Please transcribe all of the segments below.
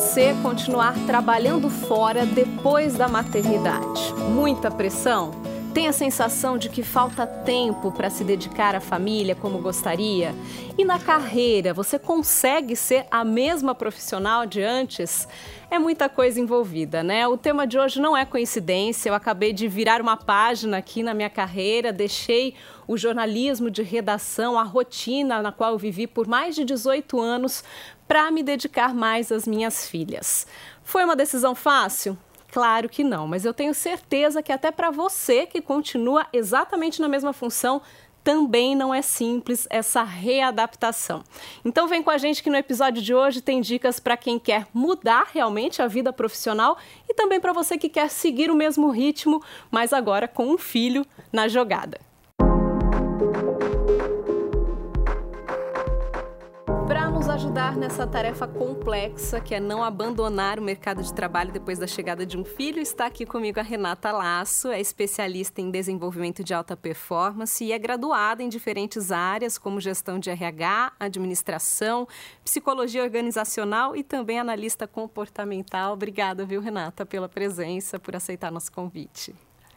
você continuar trabalhando fora depois da maternidade? Muita pressão? Tem a sensação de que falta tempo para se dedicar à família como gostaria? E na carreira, você consegue ser a mesma profissional de antes? É muita coisa envolvida, né? O tema de hoje não é coincidência. Eu acabei de virar uma página aqui na minha carreira, deixei o jornalismo de redação, a rotina na qual eu vivi por mais de 18 anos, para me dedicar mais às minhas filhas. Foi uma decisão fácil? Claro que não, mas eu tenho certeza que até para você que continua exatamente na mesma função, também não é simples essa readaptação. Então vem com a gente que no episódio de hoje tem dicas para quem quer mudar realmente a vida profissional e também para você que quer seguir o mesmo ritmo, mas agora com um filho na jogada. Ajudar nessa tarefa complexa que é não abandonar o mercado de trabalho depois da chegada de um filho, está aqui comigo a Renata Laço, é especialista em desenvolvimento de alta performance e é graduada em diferentes áreas como gestão de RH, administração, psicologia organizacional e também analista comportamental. Obrigada, viu, Renata, pela presença, por aceitar nosso convite.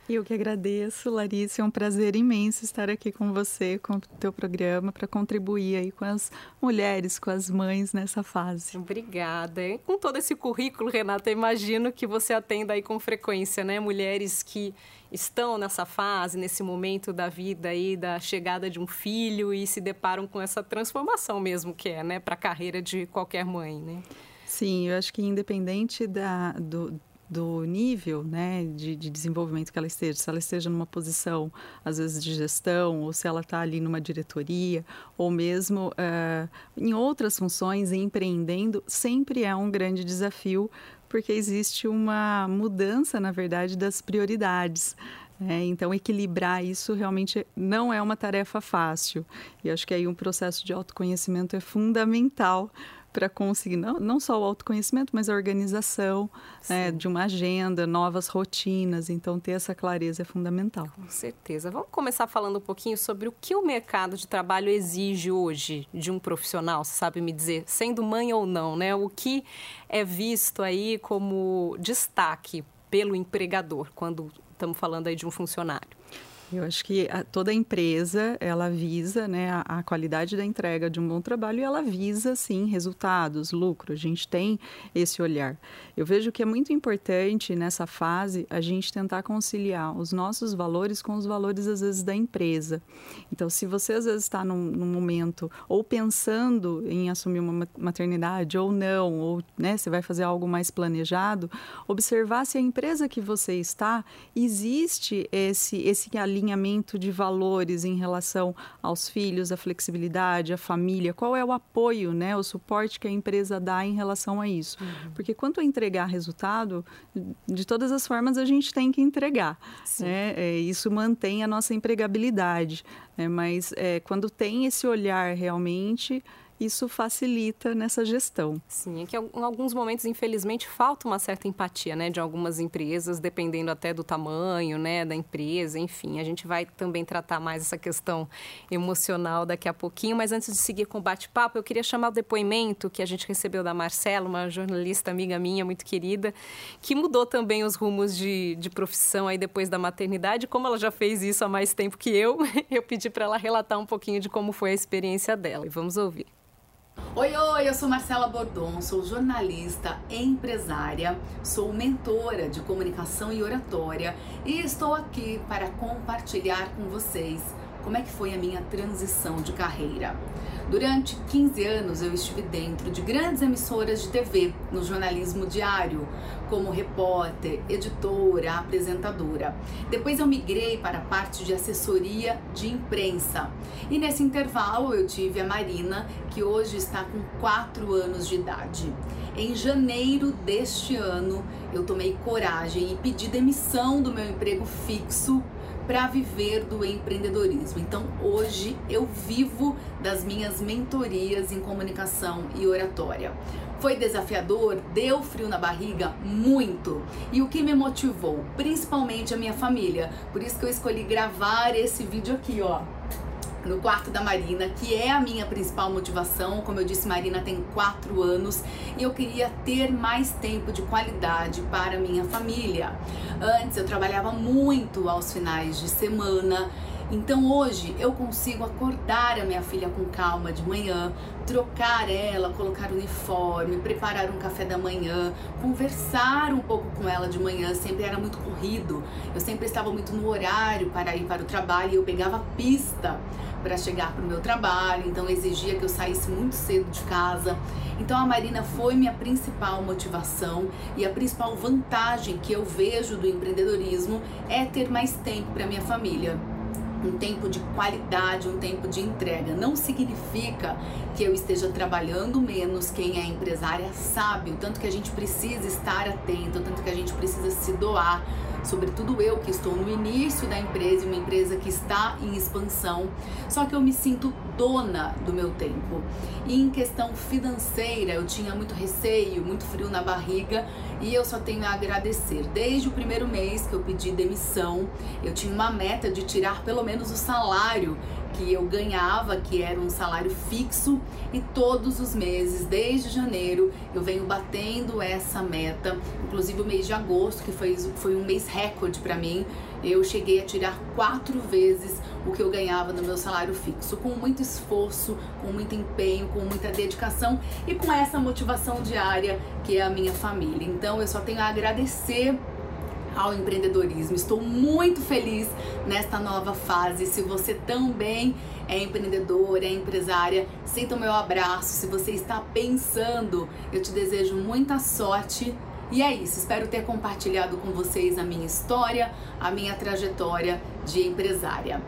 Eu que agradeço, Larissa. É um prazer imenso estar aqui com você, com o teu programa, para contribuir aí com as mulheres, com as mães nessa fase. Obrigada. Com todo esse currículo, Renata, imagino que você atenda aí com frequência, né? Mulheres que estão nessa fase, nesse momento da vida aí, da chegada de um filho e se deparam com essa transformação mesmo que é, né? Para a carreira de qualquer mãe, né? Sim, eu acho que independente da, do, do nível né, de, de, desenvolvimento que ela esteja, se ela esteja numa posição, às vezes, de gestão, ou se ela está ali numa diretoria, ou mesmo uh, em outras funções, empreendendo, sempre é um grande desafio, porque existe uma mudança, na verdade, das prioridades. É, então, equilibrar isso realmente não é uma tarefa fácil. E acho que aí um processo de autoconhecimento é fundamental para conseguir não, não só o autoconhecimento, mas a organização né, de uma agenda, novas rotinas. Então, ter essa clareza é fundamental. Com certeza. Vamos começar falando um pouquinho sobre o que o mercado de trabalho exige hoje de um profissional, você sabe me dizer, sendo mãe ou não, né? O que é visto aí como destaque pelo empregador quando estamos falando aí de um funcionário? Eu acho que a, toda empresa ela visa né, a, a, qualidade da entrega de um bom trabalho e ela visa sim resultados, lucro. A gente tem esse olhar. Eu vejo que é muito importante nessa fase a gente tentar conciliar os nossos valores com os valores às vezes da empresa. Então, se você às vezes está num, num momento ou pensando em assumir uma maternidade ou não, ou né, você vai fazer algo mais planejado, observar se a empresa que você está existe esse esse alinhamento alinhamento de valores em relação aos filhos, a flexibilidade, a família? Qual é o apoio, né, o suporte que a empresa dá em relação a isso? Uhum. Porque quanto a entregar resultado, de todas as formas a gente tem que entregar. Né? É, isso mantém a nossa empregabilidade. Né? Mas é, quando tem esse olhar realmente isso facilita nessa gestão. Sim, é que em alguns momentos, infelizmente, falta uma certa empatia, né, de algumas empresas, dependendo até do tamanho, né, da empresa, enfim. A gente vai também tratar mais essa questão emocional daqui a pouquinho, mas antes de seguir com o bate-papo, eu queria chamar o depoimento que a gente recebeu da Marcela, uma jornalista amiga minha, muito querida, que mudou também os rumos de, de profissão aí depois da maternidade. Como ela já fez isso há mais tempo que eu, eu pedi para ela relatar um pouquinho de como foi a experiência dela. E vamos ouvir. Oi, oi, eu sou Marcela Bordon, sou jornalista, empresária, sou mentora de comunicação e oratória e estou aqui para compartilhar com vocês como é que foi a minha transição de carreira. Durante 15 anos eu estive dentro de grandes emissoras de TV no jornalismo diário, como repórter, editora, apresentadora. Depois eu migrei para a parte de assessoria de imprensa. E nesse intervalo eu tive a Marina, que hoje está com 4 anos de idade. Em janeiro deste ano, eu tomei coragem e pedi demissão do meu emprego fixo para viver do empreendedorismo. Então, hoje eu vivo das minhas mentorias em comunicação e oratória. Foi desafiador, deu frio na barriga, muito. E o que me motivou? Principalmente a minha família. Por isso que eu escolhi gravar esse vídeo aqui, ó no quarto da Marina, que é a minha principal motivação. Como eu disse, Marina tem quatro anos e eu queria ter mais tempo de qualidade para minha família. Antes eu trabalhava muito aos finais de semana. Então hoje eu consigo acordar a minha filha com calma de manhã, trocar ela, colocar o uniforme, preparar um café da manhã, conversar um pouco com ela de manhã, sempre era muito corrido. Eu sempre estava muito no horário para ir para o trabalho e eu pegava pista para chegar para o meu trabalho, então exigia que eu saísse muito cedo de casa. Então a Marina foi minha principal motivação e a principal vantagem que eu vejo do empreendedorismo é ter mais tempo para minha família um tempo de qualidade, um tempo de entrega. Não significa que eu esteja trabalhando menos. Quem é empresária sabe o tanto que a gente precisa estar atento, o tanto que a gente precisa se doar sobretudo eu que estou no início da empresa, uma empresa que está em expansão, só que eu me sinto dona do meu tempo. E em questão financeira, eu tinha muito receio, muito frio na barriga e eu só tenho a agradecer. Desde o primeiro mês que eu pedi demissão, eu tinha uma meta de tirar pelo menos o salário que eu ganhava, que era um salário fixo, e todos os meses, desde janeiro, eu venho batendo essa meta. Inclusive o mês de agosto, que foi, foi um mês recorde para mim, eu cheguei a tirar quatro vezes o que eu ganhava no meu salário fixo, com muito esforço, com muito empenho, com muita dedicação e com essa motivação diária que é a minha família. Então eu só tenho a agradecer ao empreendedorismo. Estou muito feliz nesta nova fase. Se você também é empreendedora, é empresária, sinta o meu abraço. Se você está pensando, eu te desejo muita sorte. E é isso, espero ter compartilhado com vocês a minha história, a minha trajetória de empresária.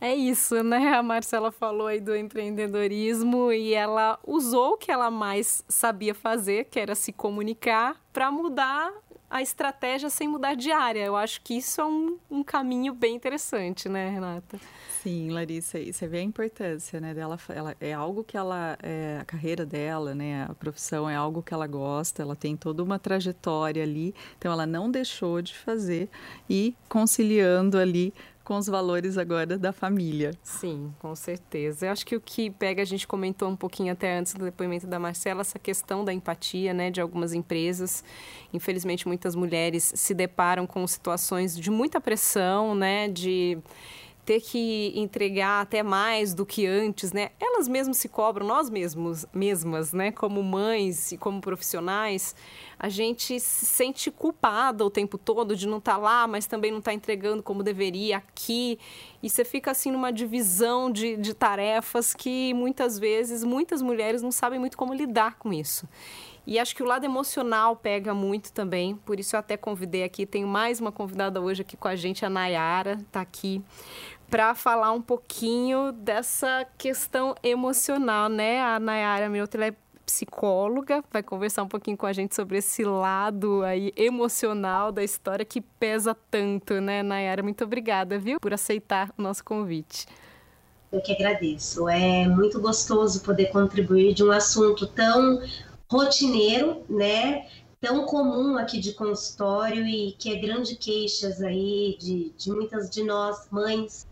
É isso, né? A Marcela falou aí do empreendedorismo e ela usou o que ela mais sabia fazer, que era se comunicar, para mudar a estratégia sem mudar de área. Eu acho que isso é um, um caminho bem interessante, né, Renata? Sim, Larissa, e você vê a importância, né, dela, ela, é algo que ela, é, a carreira dela, né, a profissão é algo que ela gosta, ela tem toda uma trajetória ali, então ela não deixou de fazer e conciliando ali com os valores agora da família. Sim, com certeza. Eu acho que o que pega, a gente comentou um pouquinho até antes do depoimento da Marcela, essa questão da empatia, né, de algumas empresas. Infelizmente, muitas mulheres se deparam com situações de muita pressão, né, de ter que entregar até mais do que antes, né? Elas mesmas se cobram, nós mesmos, mesmas, né? Como mães e como profissionais, a gente se sente culpada o tempo todo de não estar tá lá, mas também não estar tá entregando como deveria aqui. E você fica assim numa divisão de, de tarefas que muitas vezes muitas mulheres não sabem muito como lidar com isso. E acho que o lado emocional pega muito também, por isso eu até convidei aqui, tenho mais uma convidada hoje aqui com a gente, a Nayara, está aqui para falar um pouquinho dessa questão emocional, né? A Nayara Milton é psicóloga, vai conversar um pouquinho com a gente sobre esse lado aí emocional da história que pesa tanto, né, Nayara? Muito obrigada, viu, por aceitar o nosso convite. Eu que agradeço. É muito gostoso poder contribuir de um assunto tão rotineiro, né? Tão comum aqui de consultório e que é grande queixas aí de, de muitas de nós, mães,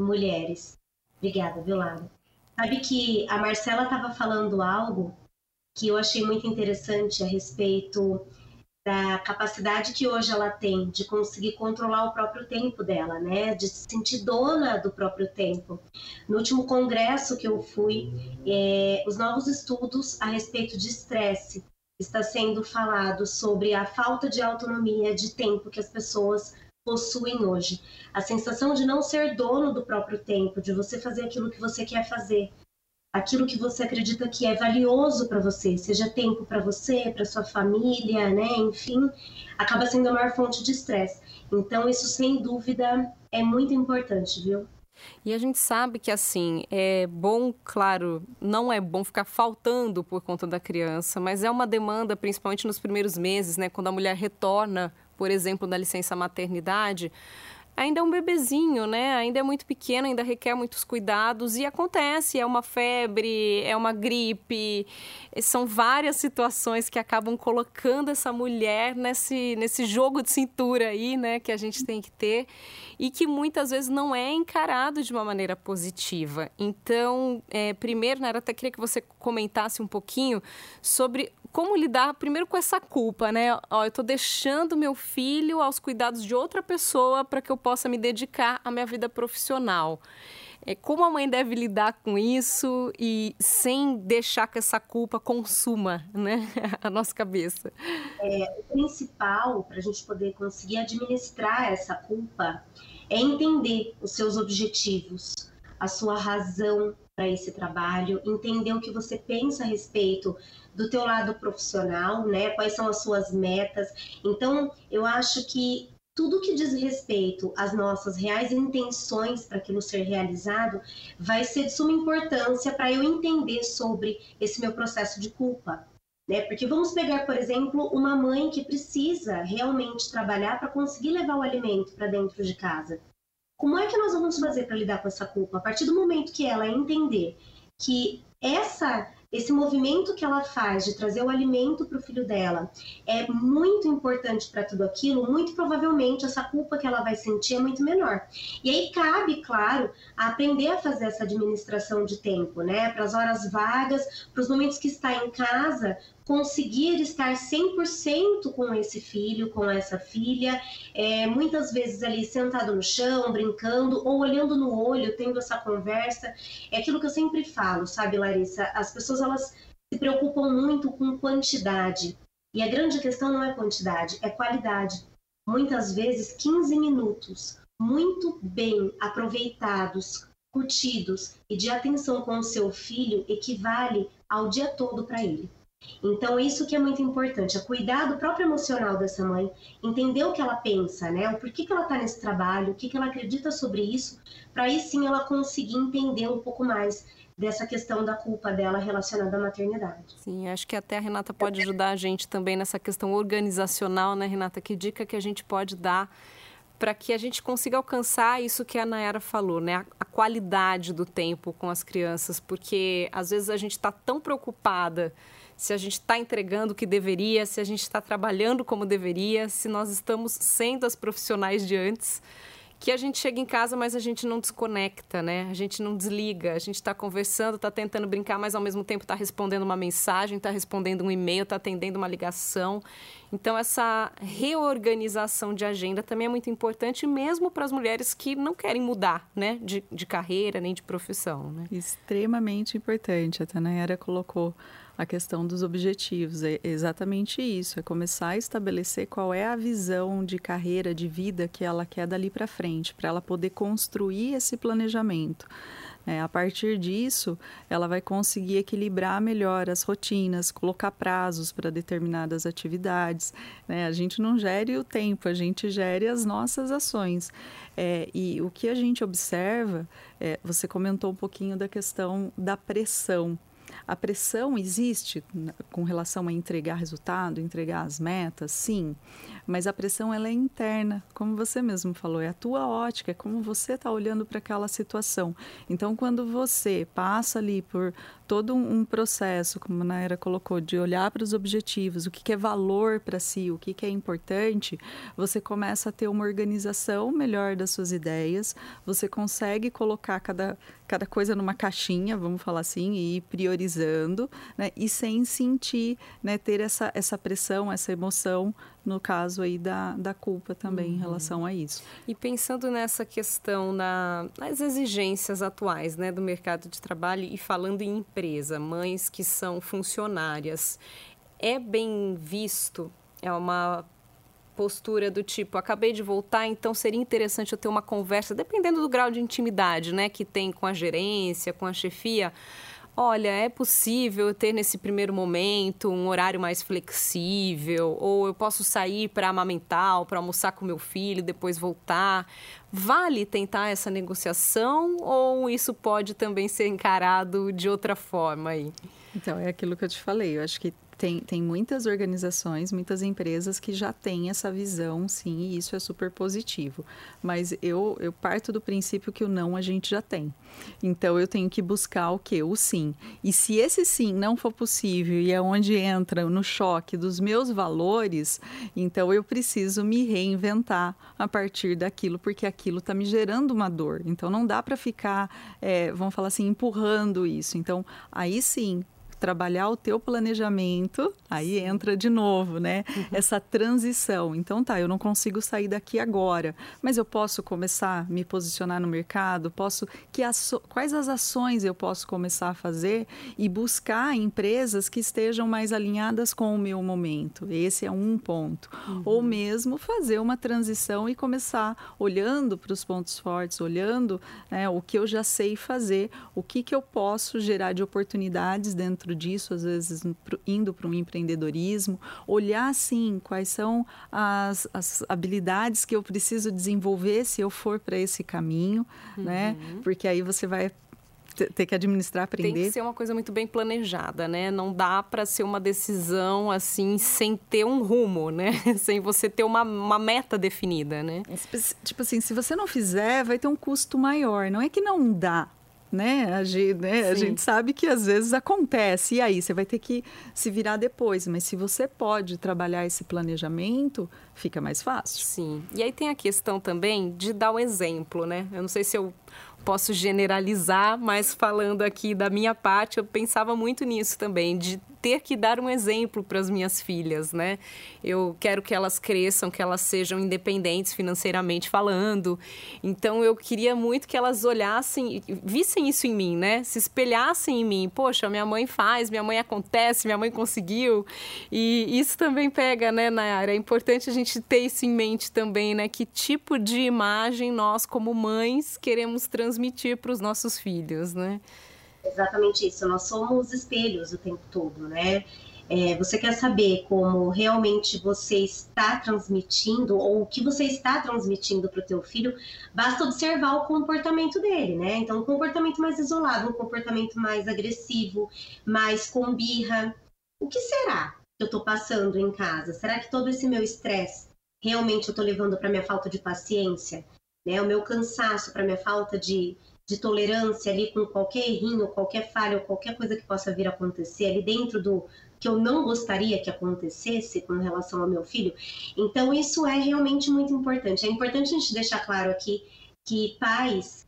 mulheres. Obrigada, viu, Lara? Sabe que a Marcela estava falando algo que eu achei muito interessante a respeito da capacidade que hoje ela tem de conseguir controlar o próprio tempo dela, né? De se sentir dona do próprio tempo. No último congresso que eu fui, é, os novos estudos a respeito de estresse está sendo falado sobre a falta de autonomia de tempo que as pessoas possuem hoje. A sensação de não ser dono do próprio tempo, de você fazer aquilo que você quer fazer, aquilo que você acredita que é valioso para você, seja tempo para você, para sua família, né? Enfim, acaba sendo a maior fonte de estresse. Então, isso sem dúvida é muito importante, viu? E a gente sabe que, assim, é bom, claro, não é bom ficar faltando por conta da criança, mas é uma demanda, principalmente nos primeiros meses, né, quando a mulher retorna por exemplo, da licença maternidade, ainda é um bebezinho, né? Ainda é muito pequeno, ainda requer muitos cuidados e acontece, é uma febre, é uma gripe, são várias situações que acabam colocando essa mulher nesse, nesse jogo de cintura aí, né, que a gente tem que ter e que muitas vezes não é encarado de uma maneira positiva. Então, é, primeiro, Nara, até queria que você comentasse um pouquinho sobre como lidar primeiro com essa culpa, né? Ó, eu estou deixando meu filho aos cuidados de outra pessoa para que eu possa me dedicar à minha vida profissional. É, como a mãe deve lidar com isso e sem deixar que essa culpa consuma né, a nossa cabeça? É, o principal para a gente poder conseguir administrar essa culpa é entender os seus objetivos, a sua razão para esse trabalho, entender o que você pensa a respeito do teu lado profissional, né? Quais são as suas metas. Então, eu acho que tudo que diz respeito às nossas reais intenções para aquilo ser realizado vai ser de suma importância para eu entender sobre esse meu processo de culpa. Né? Porque vamos pegar, por exemplo, uma mãe que precisa realmente trabalhar para conseguir levar o alimento para dentro de casa. Como é que nós vamos fazer para lidar com essa culpa? A partir do momento que ela entender que essa esse movimento que ela faz de trazer o alimento para o filho dela é muito importante para tudo aquilo, muito provavelmente essa culpa que ela vai sentir é muito menor. E aí cabe, claro, aprender a fazer essa administração de tempo, né? Para as horas vagas, para os momentos que está em casa, conseguir estar 100% com esse filho, com essa filha, é, muitas vezes ali sentado no chão, brincando, ou olhando no olho, tendo essa conversa. É aquilo que eu sempre falo, sabe, Larissa? As pessoas elas se preocupam muito com quantidade. E a grande questão não é quantidade, é qualidade. Muitas vezes 15 minutos muito bem aproveitados, curtidos e de atenção com o seu filho equivale ao dia todo para ele. Então, isso que é muito importante, é cuidar do próprio emocional dessa mãe, entender o que ela pensa, né? O porquê que ela está nesse trabalho, o que, que ela acredita sobre isso, para aí sim ela conseguir entender um pouco mais dessa questão da culpa dela relacionada à maternidade. Sim, acho que até a Renata pode ajudar a gente também nessa questão organizacional, né, Renata? Que dica que a gente pode dar para que a gente consiga alcançar isso que a Nayara falou, né? A, a qualidade do tempo com as crianças, porque às vezes a gente está tão preocupada se a gente está entregando o que deveria, se a gente está trabalhando como deveria, se nós estamos sendo as profissionais de antes, que a gente chega em casa, mas a gente não desconecta, né? A gente não desliga, a gente está conversando, está tentando brincar, mas ao mesmo tempo está respondendo uma mensagem, está respondendo um e-mail, está atendendo uma ligação. Então, essa reorganização de agenda também é muito importante, mesmo para as mulheres que não querem mudar, né? De, de carreira nem de profissão, né? Extremamente importante. A Tanayara colocou a questão dos objetivos. É exatamente isso, é começar a estabelecer qual é a visão de carreira, de vida que ela quer dali para frente, para ela poder construir esse planejamento. É, a partir disso, ela vai conseguir equilibrar melhor as rotinas, colocar prazos para determinadas atividades. Né? A gente não gere o tempo, a gente gere as nossas ações. É, e o que a gente observa, é, você comentou um pouquinho da questão da pressão. A pressão existe com relação a entregar resultado, entregar as metas, sim, mas a pressão ela é interna, como você mesmo falou, é a tua ótica, é como você está olhando para aquela situação. Então, quando você passa ali por todo um processo, como a Naira colocou, de olhar para os objetivos, o que, que é valor para si, o que, que é importante, você começa a ter uma organização melhor das suas ideias, você consegue colocar cada, cada coisa numa caixinha, vamos falar assim, e ir priorizando, né? e sem sentir, né, ter essa, essa pressão, essa emoção no caso aí da, da culpa também uhum. em relação a isso. E pensando nessa questão na, nas exigências atuais né, do mercado de trabalho e falando em empresa, mães que são funcionárias, é bem visto, é uma postura do tipo, acabei de voltar, então seria interessante eu ter uma conversa, dependendo do grau de intimidade né, que tem com a gerência, com a chefia, olha, é possível ter nesse primeiro momento um horário mais flexível, ou eu posso sair para amamentar, para almoçar com meu filho, depois voltar. Vale tentar essa negociação ou isso pode também ser encarado de outra forma aí? Então, é aquilo que eu te falei. Eu acho que Tem, tem muitas organizações, muitas empresas que já têm essa visão, sim, e isso é super positivo. Mas eu, eu parto do princípio que o não a gente já tem. Então eu tenho que buscar o que? O sim. E se esse sim não for possível e é onde entra no choque dos meus valores, então eu preciso me reinventar a partir daquilo, porque aquilo está me gerando uma dor. Então não dá para ficar, é, vamos falar assim, empurrando isso. Então aí sim trabalhar o teu planejamento, aí entra de novo, né? Uhum. Essa transição. Então tá, eu não consigo sair daqui agora, mas eu posso começar a me posicionar no mercado, posso que aço, quais as ações eu posso começar a fazer e buscar empresas que estejam mais alinhadas com o meu momento. Esse é um ponto. Uhum. Ou mesmo fazer uma transição e começar olhando para os pontos fortes, olhando né, o que eu já sei fazer, o que que eu posso gerar de oportunidades dentro dentro disso, às vezes indo para um empreendedorismo, olhar assim quais são as, as habilidades que eu preciso desenvolver se eu for para esse caminho, né? uhum. né? Porque aí você vai ter que administrar, aprender. Tem que ser uma coisa muito bem planejada, né? Não dá para ser uma decisão assim sem ter um rumo, né? sem você ter uma, uma meta definida, né? Tipo assim, se você não fizer, vai ter um custo maior. Não é que não dá, né? A gente, né? a gente sabe que às vezes acontece. E aí, você vai ter que se virar depois. Mas se você pode trabalhar esse planejamento, fica mais fácil. Sim. E aí tem a questão também de dar o um exemplo, né? Eu não sei se eu posso generalizar, mas falando aqui da minha parte, eu pensava muito nisso também, de ter que dar um exemplo para as minhas filhas, né? Eu quero que elas cresçam, que elas sejam independentes financeiramente falando. Então eu queria muito que elas olhassem, vissem isso em mim, né? Se espelhassem em mim. Poxa, minha mãe faz, minha mãe acontece, minha mãe conseguiu. E isso também pega, né, Nayara? É importante a gente ter isso em mente também, né? Que tipo de imagem nós, como mães, queremos transmitir para os nossos filhos, né? Exatamente isso. Nós somos espelhos o tempo todo, né? É, você quer saber como realmente você está transmitindo ou o que você está transmitindo para o teu filho, basta observar o comportamento dele, né? Então, um comportamento mais isolado, um comportamento mais agressivo, mais com birra. O que será que eu estou passando em casa? Será que todo esse meu estresse realmente eu estou levando para minha falta de paciência? Né? O meu cansaço, para minha falta de, de tolerância ali com qualquer errinho, qualquer falha ou qualquer coisa que possa vir a acontecer ali dentro do que eu não gostaria que acontecesse com relação ao meu filho. Então isso é realmente muito importante. É importante a gente deixar claro aqui que pais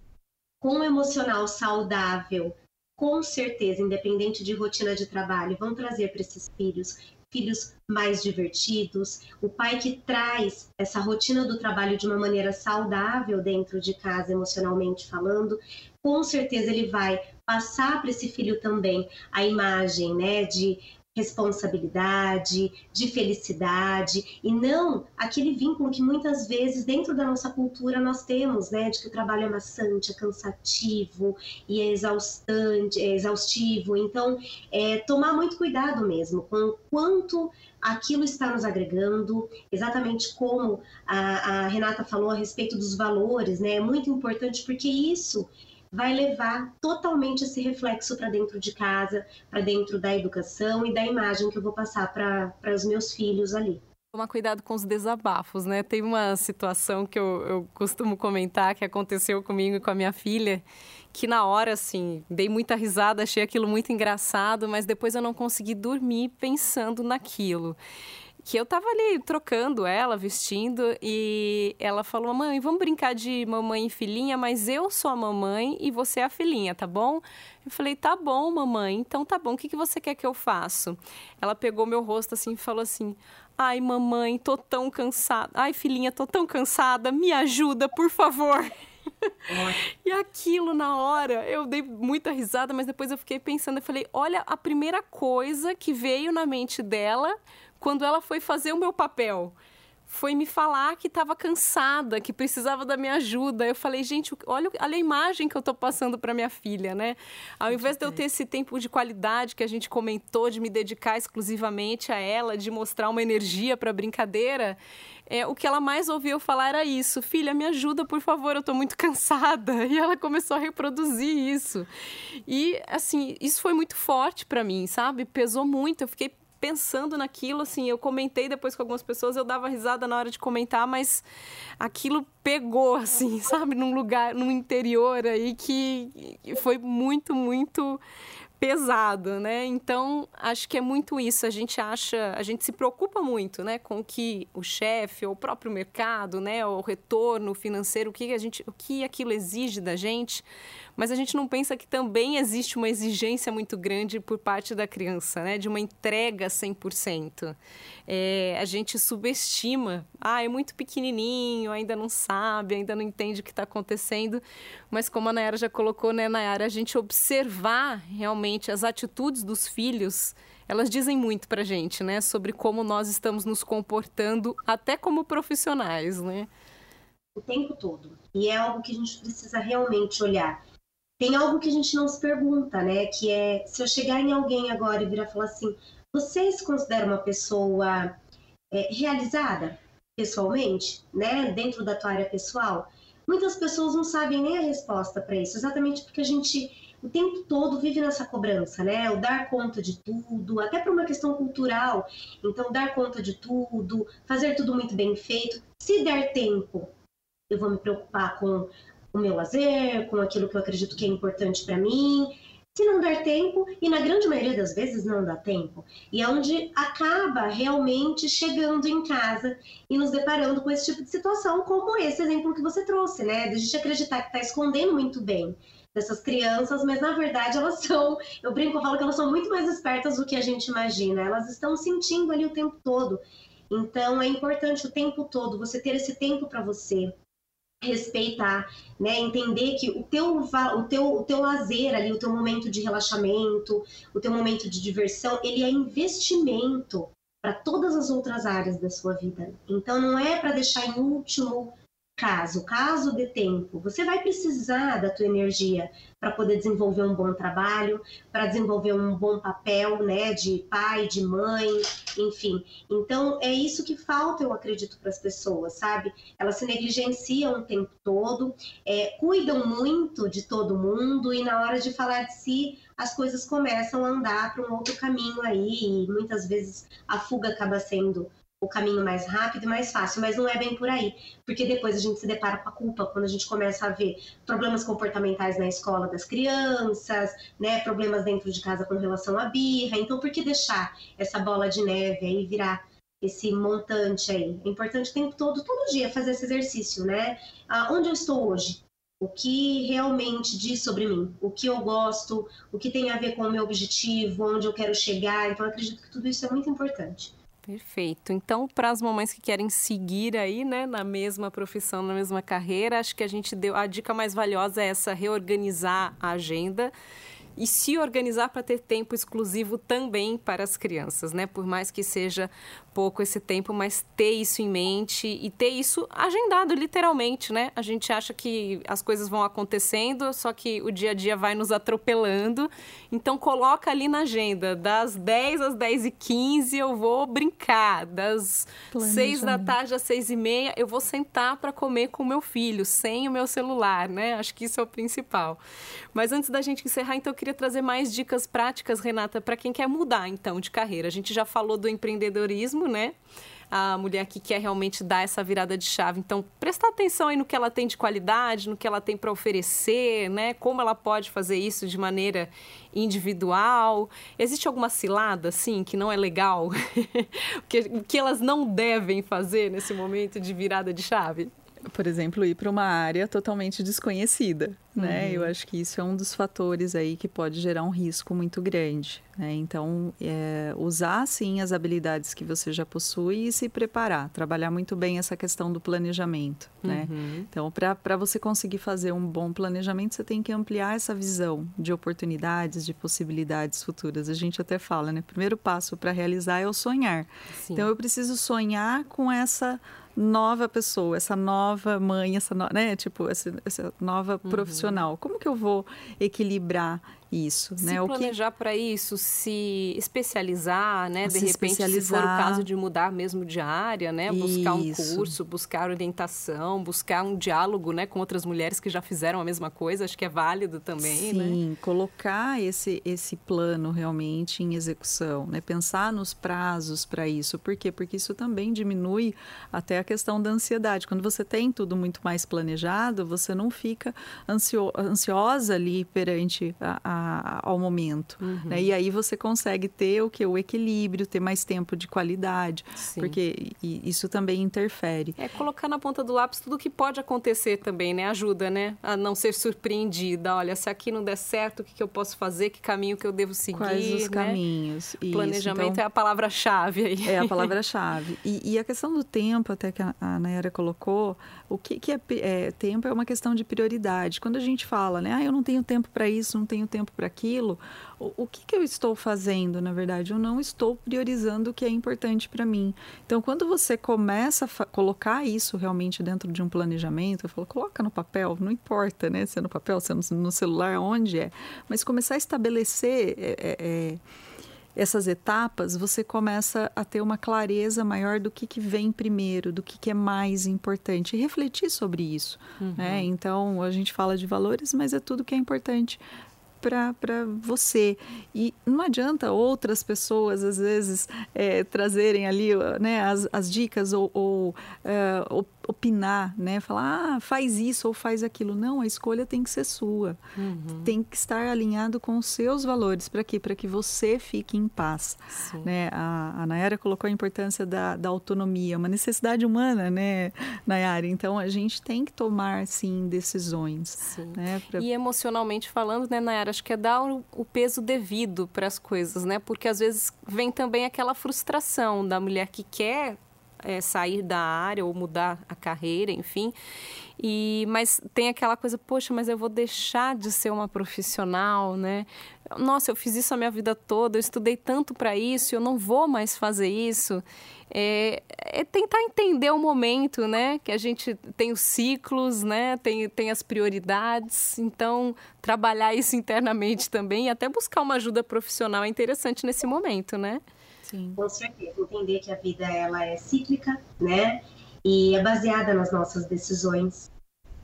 com um emocional saudável, com certeza, independente de rotina de trabalho, vão trazer para esses filhos filhos mais divertidos, o pai que traz essa rotina do trabalho de uma maneira saudável dentro de casa, emocionalmente falando, com certeza ele vai passar para esse filho também a imagem, né, de responsabilidade, de felicidade e não aquele vínculo que muitas vezes dentro da nossa cultura nós temos, né, de que o trabalho é maçante, é cansativo e é exaustante, é exaustivo. Então, é, tomar muito cuidado mesmo com quanto aquilo está nos agregando, exatamente como a, a Renata falou a respeito dos valores, né? É muito importante porque isso vai levar totalmente esse reflexo para dentro de casa, para dentro da educação e da imagem que eu vou passar para os meus filhos ali. Tomar cuidado com os desabafos, né? Tem uma situação que eu, eu costumo comentar que aconteceu comigo e com a minha filha, que na hora, assim, dei muita risada, achei aquilo muito engraçado, mas depois eu não consegui dormir pensando naquilo que eu tava ali trocando ela, vestindo, e ela falou: Mãe, vamos brincar de mamãe e filhinha, mas eu sou a mamãe e você é a filhinha, tá bom? Eu falei: Tá bom, mamãe, então tá bom, o que, que você quer que eu faça? Ela pegou meu rosto assim e falou assim: Ai, mamãe, tô tão cansada. Ai, filhinha, tô tão cansada, me ajuda, por favor. e aquilo na hora, eu dei muita risada, mas depois eu fiquei pensando, eu falei, olha a primeira coisa que veio na mente dela quando ela foi fazer o meu papel foi me falar que estava cansada, que precisava da minha ajuda. Eu falei, gente, olha, olha a imagem que eu estou passando para minha filha, né? Ao invés de eu ter esse tempo de qualidade que a gente comentou, de me dedicar exclusivamente a ela, de mostrar uma energia para a brincadeira, é, o que ela mais ouviu falar era isso: filha, me ajuda, por favor, eu estou muito cansada. E ela começou a reproduzir isso. E, assim, isso foi muito forte para mim, sabe? Pesou muito. Eu fiquei pensando naquilo, assim, eu comentei depois com algumas pessoas, eu dava risada na hora de comentar, mas aquilo pegou, assim, sabe, num lugar, num interior aí que foi muito, muito pesado, né? Então, acho que é muito isso. A gente acha, a gente se preocupa muito, né, com que o chefe ou o próprio mercado, né, o retorno financeiro, o que a gente, o que aquilo exige da gente, mas a gente não pensa que também existe uma exigência muito grande por parte da criança, né? De uma entrega 100%. É, a gente subestima. Ah, é muito pequenininho, ainda não sabe, ainda não entende o que está acontecendo. Mas como a Nayara já colocou, né, Nayara, a gente observar realmente as atitudes dos filhos elas dizem muito para gente, né, sobre como nós estamos nos comportando, até como profissionais, né? O tempo todo. E é algo que a gente precisa realmente olhar tem algo que a gente não se pergunta, né? Que é se eu chegar em alguém agora e virar falar assim: você se considera uma pessoa é, realizada pessoalmente, né? Dentro da tua área pessoal? Muitas pessoas não sabem nem a resposta para isso, exatamente porque a gente o tempo todo vive nessa cobrança, né? O dar conta de tudo, até por uma questão cultural. Então, dar conta de tudo, fazer tudo muito bem feito. Se der tempo, eu vou me preocupar com o meu lazer, com aquilo que eu acredito que é importante para mim. Se não der tempo, e na grande maioria das vezes não dá tempo, e é onde acaba realmente chegando em casa e nos deparando com esse tipo de situação, como esse exemplo que você trouxe, né? De a gente acreditar que está escondendo muito bem dessas crianças, mas na verdade elas são, eu brinco, eu falo que elas são muito mais espertas do que a gente imagina, elas estão sentindo ali o tempo todo. Então é importante o tempo todo você ter esse tempo para você, respeitar, né? Entender que o teu, o teu, o teu lazer ali, o teu momento de relaxamento, o teu momento de diversão, ele é investimento para todas as outras áreas da sua vida. Então não é para deixar em último caso, caso de tempo, você vai precisar da tua energia para poder desenvolver um bom trabalho, para desenvolver um bom papel, né, de pai, de mãe, enfim. Então é isso que falta, eu acredito, para as pessoas, sabe? Elas se negligenciam o tempo todo, é, cuidam muito de todo mundo e na hora de falar de si as coisas começam a andar para um outro caminho aí e muitas vezes a fuga acaba sendo o caminho mais rápido e mais fácil, mas não é bem por aí, porque depois a gente se depara com a culpa quando a gente começa a ver problemas comportamentais na escola das crianças, né, problemas dentro de casa com relação à birra. Então, por que deixar essa bola de neve aí virar esse montante aí? É importante o tempo todo, todo dia fazer esse exercício, né? Ah, onde eu estou hoje? O que realmente diz sobre mim? O que eu gosto? O que tem a ver com o meu objetivo? Onde eu quero chegar? Então, acredito que tudo isso é muito importante. Perfeito. Então, para as mamães que querem seguir aí, né, na mesma profissão, na mesma carreira, acho que a gente deu a dica mais valiosa é essa reorganizar a agenda e se organizar para ter tempo exclusivo também para as crianças, né? Por mais que seja pouco esse tempo, mas ter isso em mente e ter isso agendado literalmente, né? A gente acha que as coisas vão acontecendo, só que o dia a dia vai nos atropelando. Então coloca ali na agenda, das 10 às 10 e 15 eu vou brincar, das 6 da tarde às 6 e meia eu vou sentar para comer com o meu filho, sem o meu celular, né? Acho que isso é o principal. Mas antes da gente encerrar, então eu queria trazer mais dicas práticas, Renata, para quem quer mudar então de carreira. A gente já falou do empreendedorismo, né? a mulher que quer realmente dar essa virada de chave. Então, prestar atenção aí no que ela tem de qualidade, no que ela tem para oferecer, né? Como ela pode fazer isso de maneira individual. Existe alguma cilada, assim, que não é legal? que, que elas não devem fazer nesse momento de virada de chave? Por exemplo, ir para uma área totalmente desconhecida, né? Uhum. Eu acho que isso é um dos fatores aí que pode gerar um risco muito grande, né? Então, é, usar, sim, as habilidades que você já possui e se preparar, trabalhar muito bem essa questão do planejamento, né? Uhum. Então, para você conseguir fazer um bom planejamento, você tem que ampliar essa visão de oportunidades, de possibilidades futuras. A gente até fala, né? Primeiro passo para realizar é o sonhar. Sim. Então, eu preciso sonhar com essa nova pessoa, essa nova mãe, essa no, né, tipo essa, essa nova uhum. profissional. Como que eu vou equilibrar isso, se né? Se planejar que... para isso, se especializar, né? De se repente, se for o caso de mudar mesmo de área, né? Buscar um curso, buscar orientação, buscar um diálogo, né? Com outras mulheres que já fizeram a mesma coisa, acho que é válido também, né? Sim, né? colocar esse, esse plano realmente em execução, né? Pensar nos prazos para isso. Por quê? Porque isso também diminui até a questão da ansiedade. Quando você tem tudo muito mais planejado, você não fica ansio, ansiosa ali perante a, a ao momento. Uhum. Né? E aí você consegue ter o que? O equilíbrio, ter mais tempo de qualidade, Sim. porque isso também interfere. É colocar na ponta do lápis tudo o que pode acontecer também, né? Ajuda, né? A não ser surpreendida. Olha, se aqui não der certo, o que, que eu posso fazer? Que caminho que eu devo seguir? Quais os né? caminhos? Isso. Planejamento então, é a palavra-chave aí. É a palavra-chave. E, e, a questão do tempo, até que a, a Nayara colocou, o que, que é, é, tempo é uma questão de prioridade. Quando a gente fala, né? Ah, eu não tenho tempo para isso, não tenho tempo para aquilo, o, o que, que, eu estou fazendo, na verdade? Eu não estou priorizando o que é importante para mim. Então, quando você começa a colocar isso realmente dentro de um planejamento, eu falo, coloca no papel, não importa, né? Se é no papel, se é no, no celular, onde é. Mas começar a estabelecer. É, é, é essas etapas, você começa a ter uma clareza maior do que, que vem primeiro, do que, que é mais importante, e refletir sobre isso. Uhum. Né? Então, a gente fala de valores, mas é tudo que é importante para você. E não adianta outras pessoas, às vezes, é, trazerem ali né, as, as dicas ou, ou uh, opinar, né? Falar, ah, faz isso ou faz aquilo. Não, a escolha tem que ser sua. Uhum. Tem que estar alinhado com os seus valores. Para quê? Para que você fique em paz. Né? A, a Nayara colocou a importância da, da autonomia, uma necessidade humana, né, Nayara? Então, a gente tem que tomar, sim, decisões. Sim. Né? Pra... E emocionalmente falando, né, Nayara? Acho que é dar o, peso devido para as coisas, né? Porque às vezes vem também aquela frustração da mulher que quer é, sair da área ou mudar a carreira, enfim. E, mas tem aquela coisa, poxa, mas eu vou deixar de ser uma profissional, né? Nossa, eu fiz isso a minha vida toda, eu estudei tanto para isso, eu não vou mais fazer isso. É, é, tentar entender o momento, né? Que a gente tem os ciclos, né? Tem, tem as prioridades. Então, trabalhar isso internamente também e até buscar uma ajuda profissional é interessante nesse momento, né? Sim. Com certeza. Entender que a vida ela é cíclica, né? E é baseada nas nossas decisões.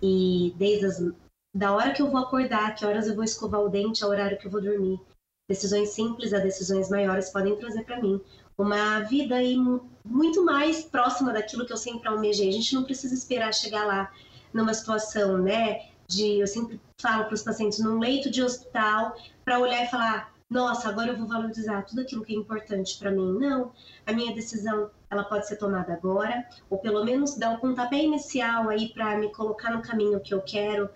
E desde as, da hora que eu vou acordar, que horas eu vou escovar o dente, ao horário que eu vou dormir. Decisões simples a decisões maiores podem trazer para mim uma vida aí muito mais próxima daquilo que eu sempre almejei. A gente não precisa esperar chegar lá numa situação, né? De eu sempre falo para os pacientes num leito de hospital para olhar e falar nossa, agora eu vou valorizar tudo aquilo que é importante para mim. Não, a minha decisão ela pode ser tomada agora, ou pelo menos dar um pontapé inicial aí para me colocar no caminho que eu quero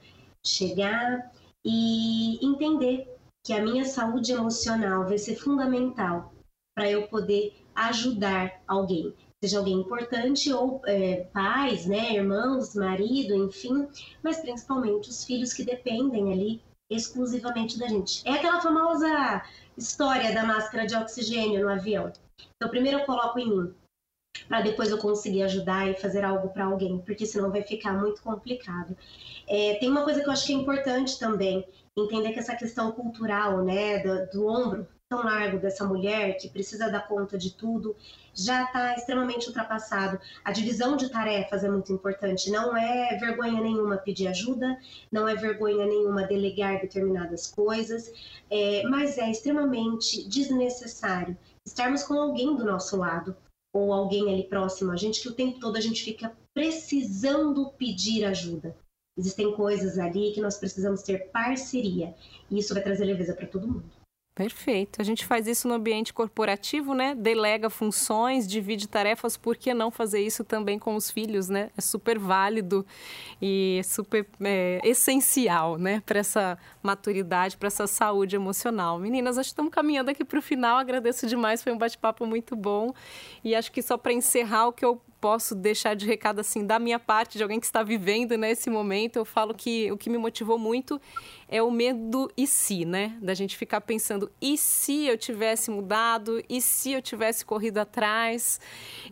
chegar e entender que a minha saúde emocional vai ser fundamental para eu poder ajudar alguém, seja alguém importante ou é, pais, né, irmãos, marido, enfim, mas principalmente os filhos que dependem ali exclusivamente da gente. É aquela famosa história da máscara de oxigênio no avião. Então, primeiro eu coloco em mim, para depois eu conseguir ajudar e fazer algo para alguém, porque senão vai ficar muito complicado. É, tem uma coisa que eu acho que é importante também, entender que essa questão cultural, né, do, do ombro largo dessa mulher que precisa dar conta de tudo já está extremamente ultrapassado. A divisão de tarefas é muito importante. Não é vergonha nenhuma pedir ajuda, não é vergonha nenhuma delegar determinadas coisas, é, mas é extremamente desnecessário estarmos com alguém do nosso lado ou alguém ali próximo a gente que o tempo todo a gente fica precisando pedir ajuda. Existem coisas ali que nós precisamos ter parceria e isso vai trazer leveza para todo mundo. Perfeito. A gente faz isso no ambiente corporativo, né? Delega funções, divide tarefas, por que não fazer isso também com os filhos, né? É super válido e super é, essencial, né? Para essa maturidade, para essa saúde emocional. Meninas, acho que estamos caminhando aqui para o final. Agradeço demais, foi um bate-papo muito bom. E acho que só para encerrar, o que eu posso deixar de recado assim da minha parte, de alguém que está vivendo nesse momento, eu falo que o que me motivou muito é o medo e se, né? Da gente ficar pensando, e se eu tivesse mudado? E se eu tivesse corrido atrás?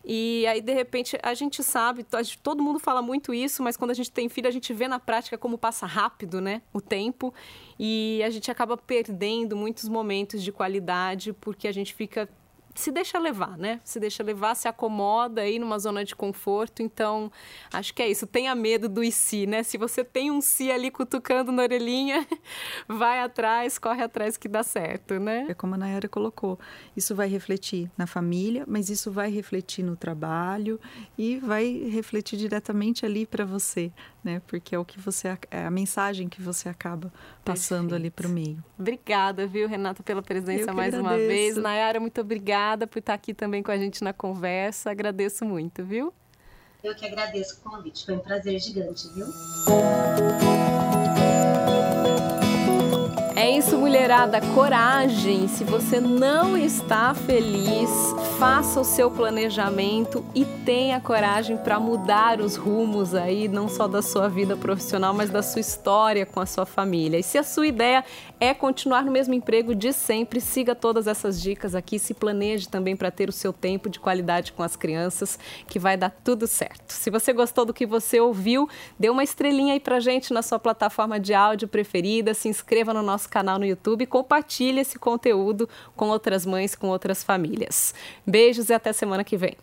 E aí, de repente, a gente sabe, todo mundo fala muito isso, mas quando a gente tem filho, a gente vê na prática como passa rápido, né? O tempo. E a gente acaba perdendo muitos momentos de qualidade porque a gente fica se deixa levar, né? Se deixa levar, se acomoda aí numa zona de conforto. Então, acho que é isso. Tenha medo do e si, né? Se você tem um si ali cutucando na orelhinha, vai atrás, corre atrás que dá certo, né? É como a Nayara colocou. Isso vai refletir na família, mas isso vai refletir no trabalho e vai refletir diretamente ali para você, né? Porque é o que você é a mensagem que você acaba passando Perfeito. ali para o meio. Obrigada, viu, Renata, pela presença mais agradeço. uma vez. Nayara, muito obrigada por estar aqui também com a gente na conversa. Agradeço muito, viu? Eu que agradeço o convite. Foi um prazer gigante, viu? É isso, mulherada. Coragem. Se você não está feliz, faça o seu planejamento e tenha coragem para mudar os rumos aí, não só da sua vida profissional, mas da sua história com a sua família. E se a sua ideia é continuar no mesmo emprego de sempre, siga todas essas dicas aqui, se planeje também para ter o seu tempo de qualidade com as crianças, que vai dar tudo certo. Se você gostou do que você ouviu, dê uma estrelinha aí pra gente na sua plataforma de áudio preferida, se inscreva no nosso canal no YouTube compartilhe esse conteúdo com outras mães, com outras famílias. Beijos e até semana que vem.